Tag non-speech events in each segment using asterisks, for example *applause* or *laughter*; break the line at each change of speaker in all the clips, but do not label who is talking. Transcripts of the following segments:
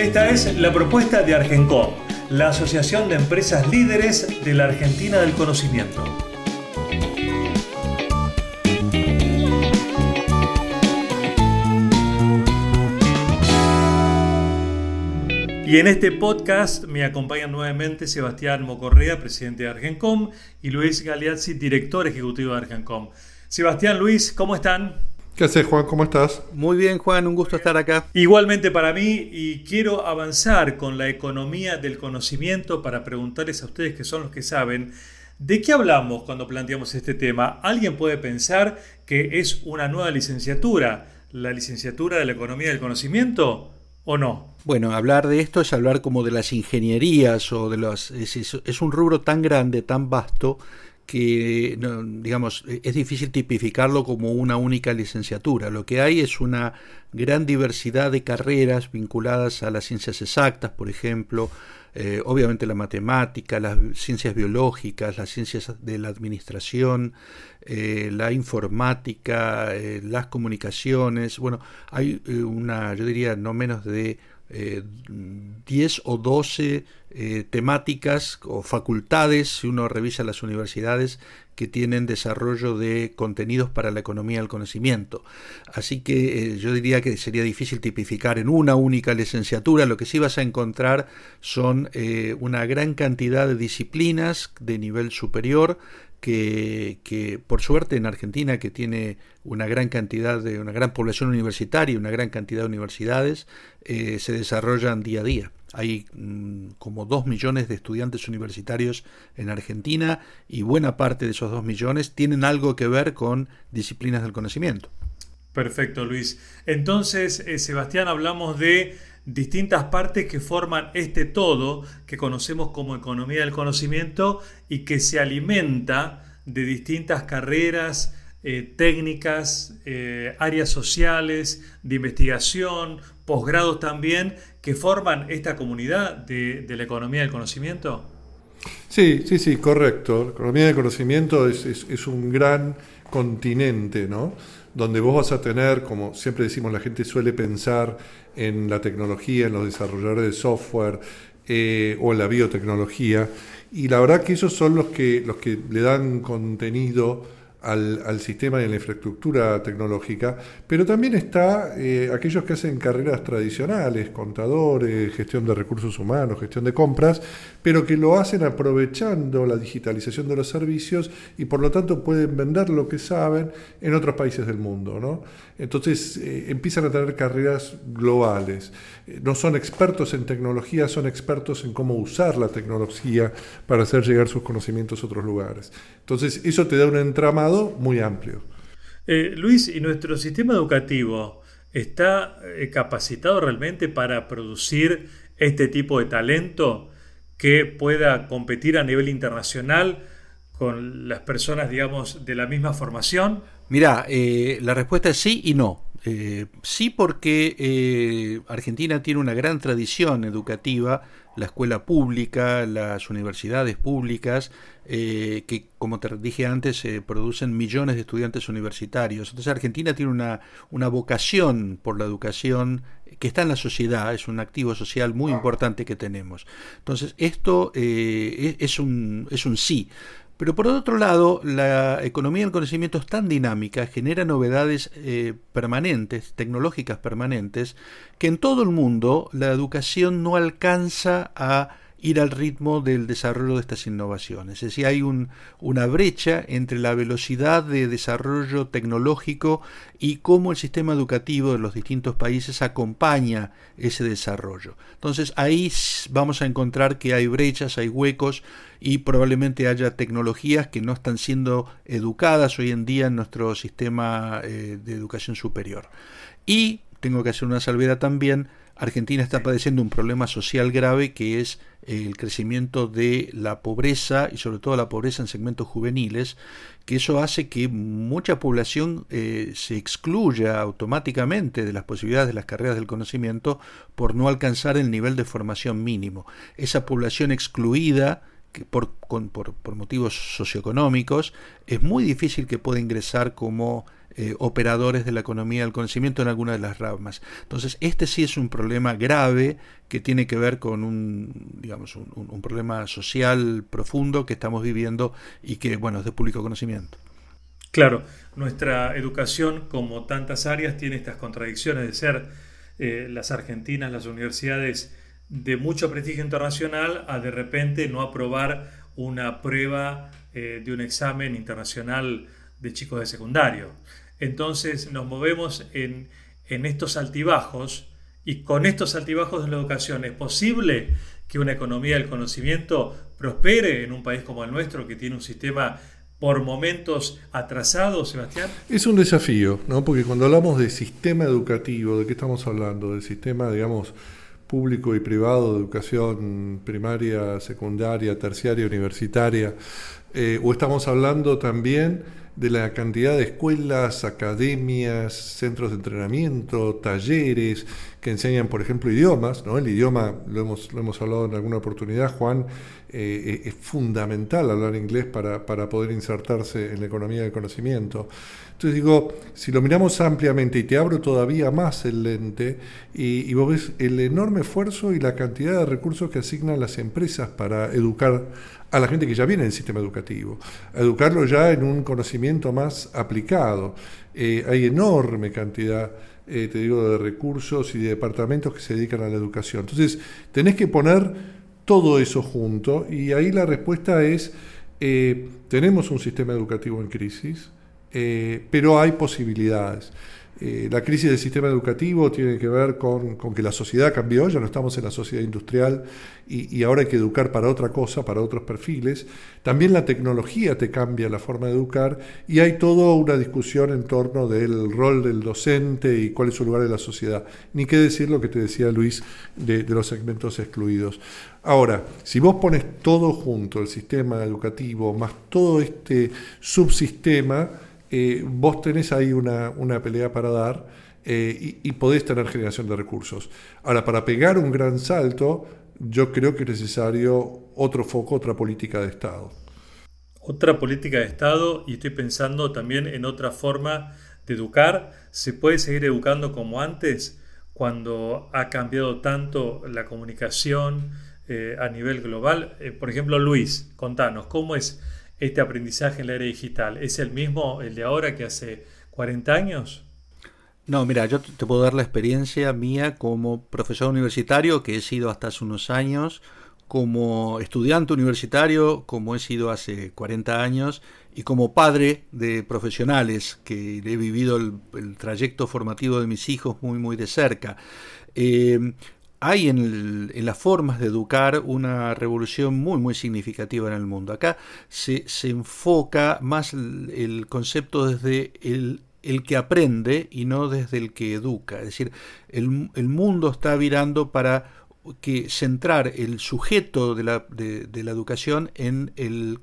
Esta es la propuesta de Argencom, la Asociación de Empresas Líderes de la Argentina del Conocimiento. Y en este podcast me acompañan nuevamente Sebastián Mocorrea, presidente de Argencom, y Luis Galeazzi, director ejecutivo de Argencom. Sebastián, Luis, ¿cómo están?
¿Qué haces, Juan? ¿Cómo estás?
Muy bien, Juan, un gusto estar acá.
Igualmente para mí, y quiero avanzar con la economía del conocimiento para preguntarles a ustedes, que son los que saben, ¿de qué hablamos cuando planteamos este tema? ¿Alguien puede pensar que es una nueva licenciatura, la licenciatura de la economía del conocimiento? ¿O no?
Bueno, hablar de esto es hablar como de las ingenierías o de los... Es, es un rubro tan grande, tan vasto, que, digamos, es difícil tipificarlo como una única licenciatura. Lo que hay es una gran diversidad de carreras vinculadas a las ciencias exactas, por ejemplo, eh, obviamente la matemática, las ciencias biológicas, las ciencias de la administración, eh, la informática, eh, las comunicaciones. Bueno, hay una, yo diría, no menos de 10 o 12 eh, temáticas o facultades, si uno revisa las universidades, que tienen desarrollo de contenidos para la economía del conocimiento. Así que eh, yo diría que sería difícil tipificar en una única licenciatura. Lo que sí vas a encontrar son eh, una gran cantidad de disciplinas de nivel superior que, por suerte en Argentina, que tiene una gran cantidad de una gran población universitaria y una gran cantidad de universidades, se desarrollan día a día. Hay mm, como dos millones de estudiantes universitarios en Argentina y buena parte de esos dos millones tienen algo que ver con disciplinas del conocimiento.
Perfecto, Luis. Entonces, eh, Sebastián, hablamos de distintas partes que forman este todo que conocemos como economía del conocimiento y que se alimenta de distintas carreras, eh, técnicas, eh, áreas sociales, de investigación, posgrados también, que forman esta comunidad de, la economía del conocimiento?
Sí, sí, sí, correcto. La economía del conocimiento es, un gran continente, ¿no? Donde vos vas a tener, como siempre decimos, la gente suele pensar en la tecnología, en los desarrolladores de software eh, o en la biotecnología, y la verdad que esos son los que, los que le dan contenido al, al, sistema y a la infraestructura tecnológica, pero también está eh, aquellos que hacen carreras tradicionales, contadores, gestión de recursos humanos, gestión de compras, pero que lo hacen aprovechando la digitalización de los servicios y por lo tanto pueden vender lo que saben en otros países del mundo. ¿no? Entonces eh, empiezan a tener carreras globales. Eh, no son expertos en tecnología, son expertos en cómo usar la tecnología para hacer llegar sus conocimientos a otros lugares. Entonces eso te da un entramado muy amplio.
Eh, Luis, ¿y nuestro sistema educativo está capacitado realmente para producir este tipo de talento que pueda competir a nivel internacional con las personas, digamos, de la misma formación?
Mira, eh, la respuesta es sí y no. Eh, sí porque eh, Argentina tiene una gran tradición educativa, la escuela pública, las universidades públicas, que como te dije antes producen millones de estudiantes universitarios. Entonces Argentina tiene una, una vocación por la educación que está en la sociedad, es un activo social muy importante que tenemos. Entonces esto es, un, es un sí. Pero por otro lado, la economía del conocimiento es tan dinámica, genera novedades eh, permanentes, tecnológicas permanentes, que en todo el mundo la educación no alcanza a ir al ritmo del desarrollo de estas innovaciones. Es decir, hay una brecha entre la velocidad de desarrollo tecnológico y cómo el sistema educativo de los distintos países acompaña ese desarrollo. Entonces ahí vamos a encontrar que hay brechas, hay huecos y probablemente haya tecnologías que no están siendo educadas hoy en día en nuestro sistema eh, de educación superior. Y tengo que hacer una salvedad también, Argentina está padeciendo un problema social grave que es el crecimiento de la pobreza y sobre todo la pobreza en segmentos juveniles, que eso hace que mucha población eh, se excluya automáticamente de las posibilidades de las carreras del conocimiento por no alcanzar el nivel de formación mínimo. Esa población excluida por, por, motivos socioeconómicos, es muy difícil que pueda ingresar como eh, operadores de la economía del conocimiento en alguna de las ramas. Entonces, este sí es un problema grave que tiene que ver con un, digamos, un, problema social profundo que estamos viviendo y que, bueno, es de público conocimiento.
Claro, nuestra educación, como tantas áreas, tiene estas contradicciones de ser eh, las argentinas, las universidades de mucho prestigio internacional a de repente no aprobar una prueba eh, de un examen internacional de chicos de secundario. Entonces nos movemos en, en estos altibajos y con estos altibajos de la educación es posible que una economía del conocimiento prospere en un país como el nuestro que tiene un sistema por momentos atrasado, Sebastián?
Es un desafío, ¿no? Porque cuando hablamos de sistema educativo, ¿de qué estamos hablando? Del sistema, digamos, público y privado educación primaria, secundaria, terciaria, universitaria, eh, o estamos hablando también de la cantidad de escuelas, academias, centros de entrenamiento, talleres que enseñan, por ejemplo, idiomas. ¿no? El idioma, lo hemos, lo hemos hablado en alguna oportunidad, Juan, eh, es fundamental hablar inglés para, para poder insertarse en la economía del conocimiento. Entonces digo, si lo miramos ampliamente y te abro todavía más el lente y, vos ves el enorme esfuerzo y la cantidad de recursos que asignan las empresas para educar a la gente que ya viene en el sistema educativo, educarlo ya en un conocimiento más aplicado. Eh, hay enorme cantidad, eh, te digo, de recursos y de departamentos que se dedican a la educación. Entonces, tenés que poner todo eso junto y ahí la respuesta es, eh, tenemos un sistema educativo en crisis, eh, pero hay posibilidades. Eh, la crisis del sistema educativo tiene que ver con, que la sociedad cambió, ya no estamos en la sociedad industrial y, ahora hay que educar para otra cosa, para otros perfiles. También la tecnología te cambia la forma de educar y hay toda una discusión en torno del rol del docente y cuál es su lugar en la sociedad. Ni qué decir lo que te decía Luis de, de los segmentos excluidos. Ahora, si vos pones todo junto, el sistema educativo, más todo este subsistema, eh, vos tenés ahí una, pelea para dar eh, y, podés tener generación de recursos. Ahora, para pegar un gran salto, yo creo que es necesario otro foco, otra política de Estado.
Otra política de Estado, y estoy pensando también en otra forma de educar. ¿Se puede seguir educando como antes cuando ha cambiado tanto la comunicación eh, a nivel global? por ejemplo, Luis, contanos, ¿cómo es este aprendizaje en la era digital? ¿Es el mismo, el de ahora que hace 40 años?
No, mira, yo te puedo dar la experiencia mía como profesor universitario, que he sido hasta hace unos años, como estudiante universitario, como he sido hace 40 años, y como padre de profesionales, que he vivido el, trayecto formativo de mis hijos muy, muy de cerca. Eh, hay en, las formas de educar una revolución muy muy significativa en el mundo. Acá se, enfoca más el, concepto desde el, que aprende y no desde el que educa. Es decir, el, mundo está virando para que centrar el sujeto de la, de, la educación en el,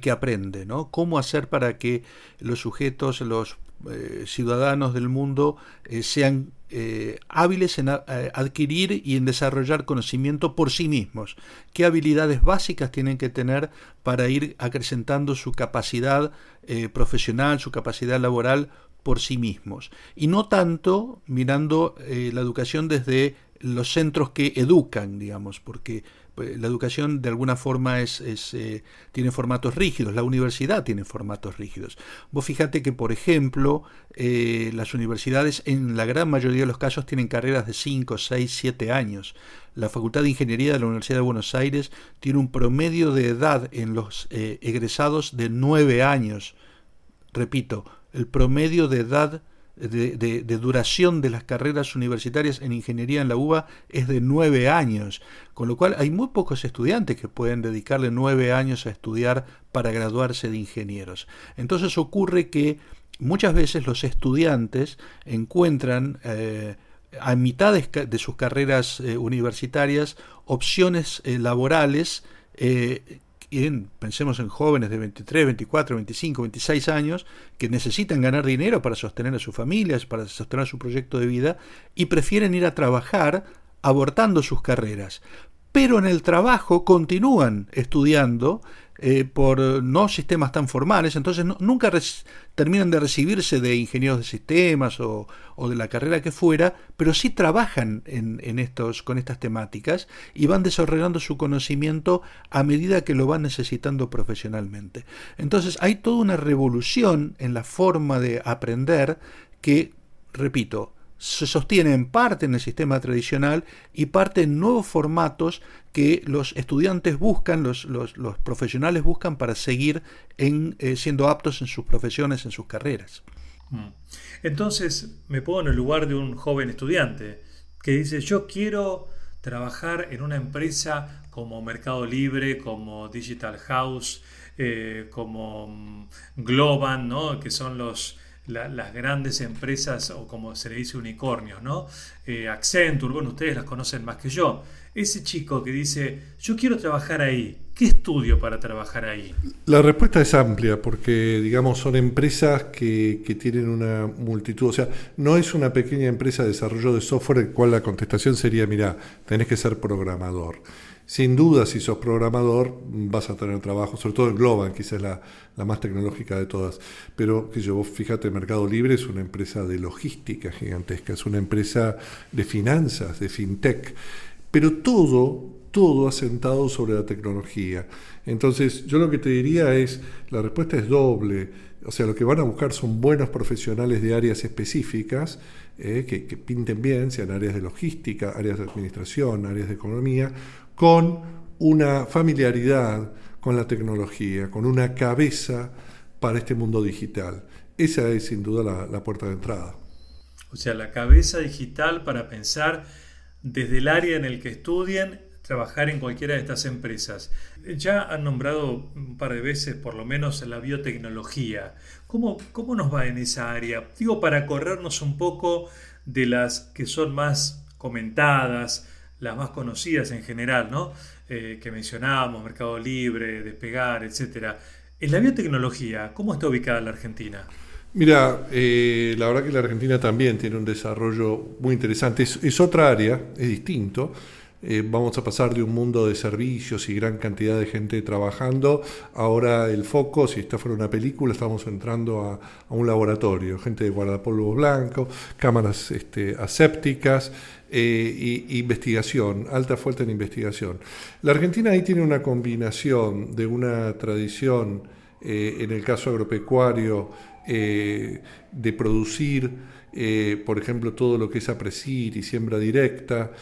que aprende, ¿no? Cómo hacer para que los sujetos, los eh, ciudadanos del mundo eh, sean eh, hábiles en adquirir y en desarrollar conocimiento por sí mismos. ¿Qué habilidades básicas tienen que tener para ir acrecentando su capacidad profesional, su capacidad laboral por sí mismos? Y no tanto mirando la educación desde los centros que educan, digamos, porque pues, la educación de alguna forma es, eh, tiene formatos rígidos, la universidad tiene formatos rígidos. Vos fíjate que, por ejemplo, eh, las universidades en la gran mayoría de los casos tienen carreras de 5, 6, 7 años. La Facultad de Ingeniería de la Universidad de Buenos Aires tiene un promedio de edad en los eh, egresados de 9 años. Repito, el promedio de edad de, duración de las carreras universitarias en ingeniería en la UBA es de nueve años, con lo cual hay muy pocos estudiantes que pueden dedicarle nueve años a estudiar para graduarse de ingenieros. Entonces ocurre que muchas veces los estudiantes encuentran eh, a mitad de, sus carreras eh, universitarias opciones eh, laborales pensemos en jóvenes de 23, 24, 25, 26 años que necesitan ganar dinero para sostener a sus familias, para sostener su proyecto de vida y prefieren ir a trabajar abortando sus carreras. Pero en el trabajo continúan estudiando eh, por no sistemas tan formales, entonces nunca terminan de recibirse de ingenieros de sistemas o, de la carrera que fuera, pero sí trabajan en, estos, con estas temáticas y van desarrollando su conocimiento a medida que lo van necesitando profesionalmente. Entonces hay toda una revolución en la forma de aprender que, repito, se sostiene en parte en el sistema tradicional y parte en nuevos formatos que los estudiantes buscan, los, los, profesionales buscan para seguir en, eh, siendo aptos en sus profesiones, en sus carreras.
Mm. Entonces me pongo en el lugar de un joven estudiante que dice, yo quiero trabajar en una empresa como Mercado Libre, como Digital House, eh, como mm, Globan, ¿no? que son los, las grandes empresas o como se le dice unicornios, ¿no? Eh, Accenture, bueno, ustedes las conocen más que yo. Ese chico que dice, yo quiero trabajar ahí, ¿qué estudio para trabajar ahí?
La respuesta es amplia porque, digamos, son empresas que, que tienen una multitud, o sea, no es una pequeña empresa de desarrollo de software, en cual la contestación sería, mira, tenés que ser programador. Sin duda, si sos programador, vas a tener trabajo, sobre todo en Globan, quizás la, la más tecnológica de todas. Pero que yo, fíjate, Mercado Libre es una empresa de logística gigantesca, es una empresa de finanzas, de fintech. Pero todo, todo asentado sobre la tecnología. Entonces, yo lo que te diría es, la respuesta es doble. O sea, lo que van a buscar son buenos profesionales de áreas específicas, eh, que, que pinten bien, sean áreas de logística, áreas de administración, áreas de economía, con una familiaridad con la tecnología, con una cabeza para este mundo digital. Esa es sin duda la, puerta de entrada.
O sea, la cabeza digital para pensar desde el área en el que estudien, trabajar en cualquiera de estas empresas. Ya han nombrado un par de veces, por lo menos, la biotecnología. ¿Cómo, cómo nos va en esa área? Digo, para corrernos un poco de las que son más comentadas, las más conocidas en general, ¿no? Eh, que mencionábamos, Mercado Libre, Despegar, etc. En la biotecnología, ¿cómo está ubicada la Argentina?
Mira, eh, la verdad que la Argentina también tiene un desarrollo muy interesante. Es, otra área, es distinto. Eh, vamos a pasar de un mundo de servicios y gran cantidad de gente trabajando. Ahora el foco, si esta fuera una película, estamos entrando a, un laboratorio. Gente de guardapolvos blancos, cámaras este, asépticas, eh, investigación, alta fuerte en investigación. La Argentina ahí tiene una combinación de una tradición, eh, en el caso agropecuario, eh, de producir, por ejemplo, todo lo que es apresir y siembra directa,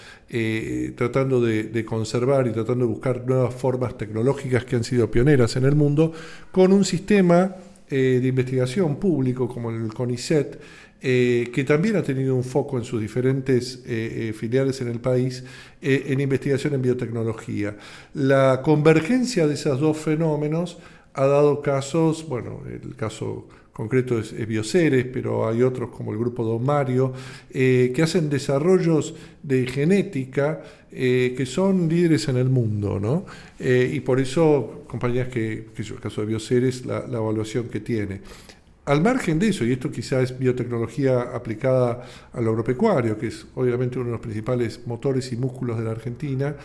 tratando de, conservar y tratando de buscar nuevas formas tecnológicas que han sido pioneras en el mundo, con un sistema de investigación público como el CONICET, eh, que también ha tenido un foco en sus diferentes eh, eh, filiales en el país en investigación en biotecnología. La convergencia de esos dos fenómenos ha dado casos, bueno, el caso concreto es, Bioceres, pero hay otros como el grupo Don Mario, que hacen desarrollos de genética que son líderes en el mundo, ¿no? y por eso, compañías que, que el caso de Bioceres, la, la evaluación que tiene. Al margen de eso, y esto quizá es biotecnología aplicada al agropecuario, que es obviamente uno de los principales motores y músculos de la Argentina,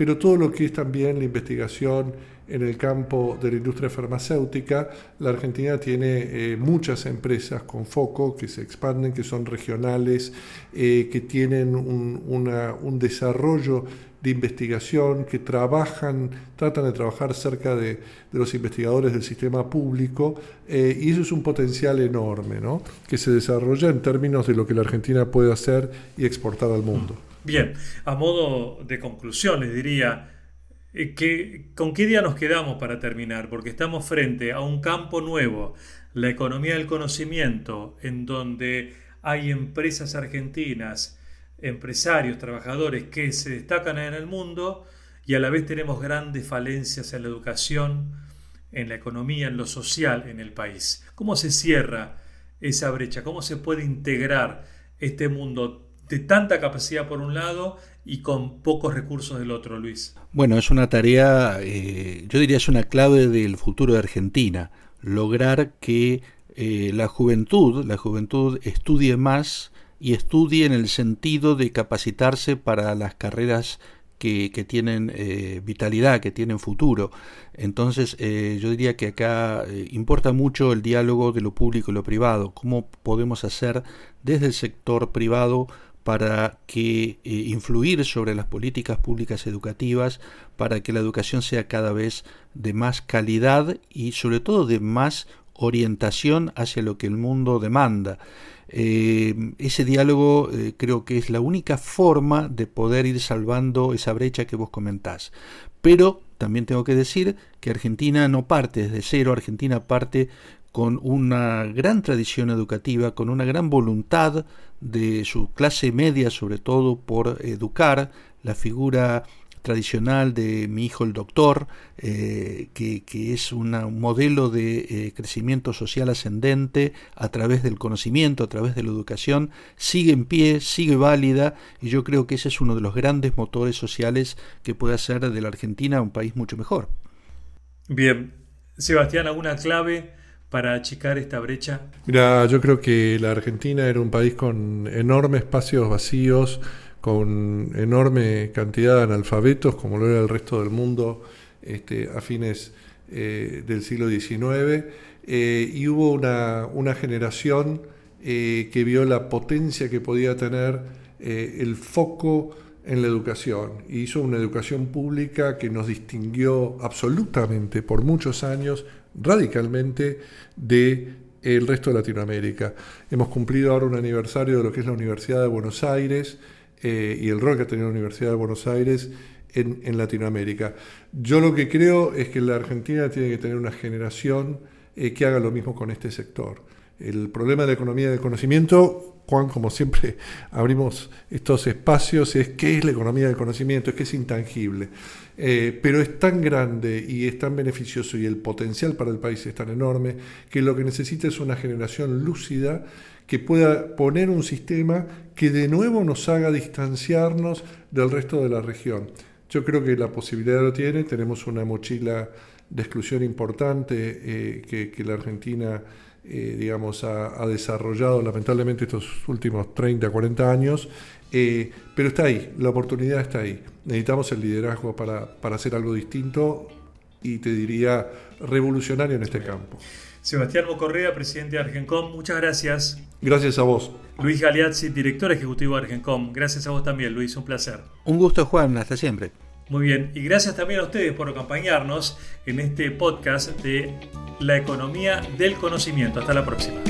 pero todo lo que es también la investigación en el campo de la industria farmacéutica, la Argentina tiene eh, muchas empresas con foco que se expanden, que son regionales, eh, que tienen un, un desarrollo de investigación que trabajan, tratan de trabajar cerca de, los investigadores del sistema público eh, y eso es un potencial enorme, ¿no? que se desarrolla en términos de lo que la Argentina puede hacer y exportar al mundo.
Bien, a modo de conclusión les diría, eh, que, ¿con qué día nos quedamos para terminar? Porque estamos frente a un campo nuevo, la economía del conocimiento, en donde hay empresas argentinas, empresarios, trabajadores que se destacan en el mundo y a la vez tenemos grandes falencias en la educación, en la economía, en lo social en el país. ¿Cómo se cierra esa brecha? ¿Cómo se puede integrar este mundo de tanta capacidad por un lado y con pocos recursos del otro, Luis?
Bueno, es una tarea, eh, yo diría es una clave del futuro de Argentina, lograr que eh, la juventud, la juventud estudie más y estudie en el sentido de capacitarse para las carreras que, tienen eh, vitalidad, que tienen futuro. Entonces, yo diría que acá importa mucho el diálogo de lo público y lo privado, cómo podemos hacer desde el sector privado para que eh, influir sobre las políticas públicas educativas para que la educación sea cada vez de más calidad y sobre todo de más orientación hacia lo que el mundo demanda. Eh, ese diálogo eh, creo que es la única forma de poder ir salvando esa brecha que vos comentás. Pero también tengo que decir que Argentina no parte desde cero, Argentina parte con una gran tradición educativa, con una gran voluntad de su clase media, sobre todo por educar la figura tradicional de mi hijo el doctor, eh, que, es un modelo de eh, crecimiento social ascendente a través del conocimiento, a través de la educación, sigue en pie, sigue válida, y yo creo que ese es uno de los grandes motores sociales que puede hacer de la Argentina un país mucho mejor.
Bien, Sebastián, ¿alguna clave para achicar esta brecha?
Mira, yo creo que la Argentina era un país con enormes espacios vacíos, con enorme cantidad de analfabetos, como lo era el resto del mundo este, a fines eh, del siglo XIX, eh, y hubo una, una generación eh, que vio la potencia que podía tener el foco en la educación, y hizo una educación pública que nos distinguió absolutamente por muchos años radicalmente de el resto de Latinoamérica. Hemos cumplido ahora un aniversario de lo que es la Universidad de Buenos Aires eh, y el rol que ha tenido la Universidad de Buenos Aires en, Latinoamérica. Yo lo que creo es que la Argentina tiene que tener una generación eh, que haga lo mismo con este sector. El problema de la economía del conocimiento Juan, como siempre *laughs* abrimos estos espacios, es qué es la economía del conocimiento, es que es intangible. Eh, pero es tan grande y es tan beneficioso y el potencial para el país es tan enorme que lo que necesita es una generación lúcida que pueda poner un sistema que de nuevo nos haga distanciarnos del resto de la región. Yo creo que la posibilidad lo tiene, tenemos una mochila de exclusión importante eh, que, que la Argentina eh, digamos, ha, desarrollado lamentablemente estos últimos 30, 40 años, eh, pero está ahí, la oportunidad está ahí. Necesitamos el liderazgo para, para hacer algo distinto y te diría revolucionario en este campo.
Sebastián Mocorrea, presidente de Argencom, muchas gracias.
Gracias a vos.
Luis Galeazzi, director ejecutivo de Argencom. Gracias a vos también, Luis, un placer.
Un gusto, Juan, hasta siempre.
Muy bien, y gracias también a ustedes por acompañarnos en este podcast de La economía del conocimiento. Hasta la próxima.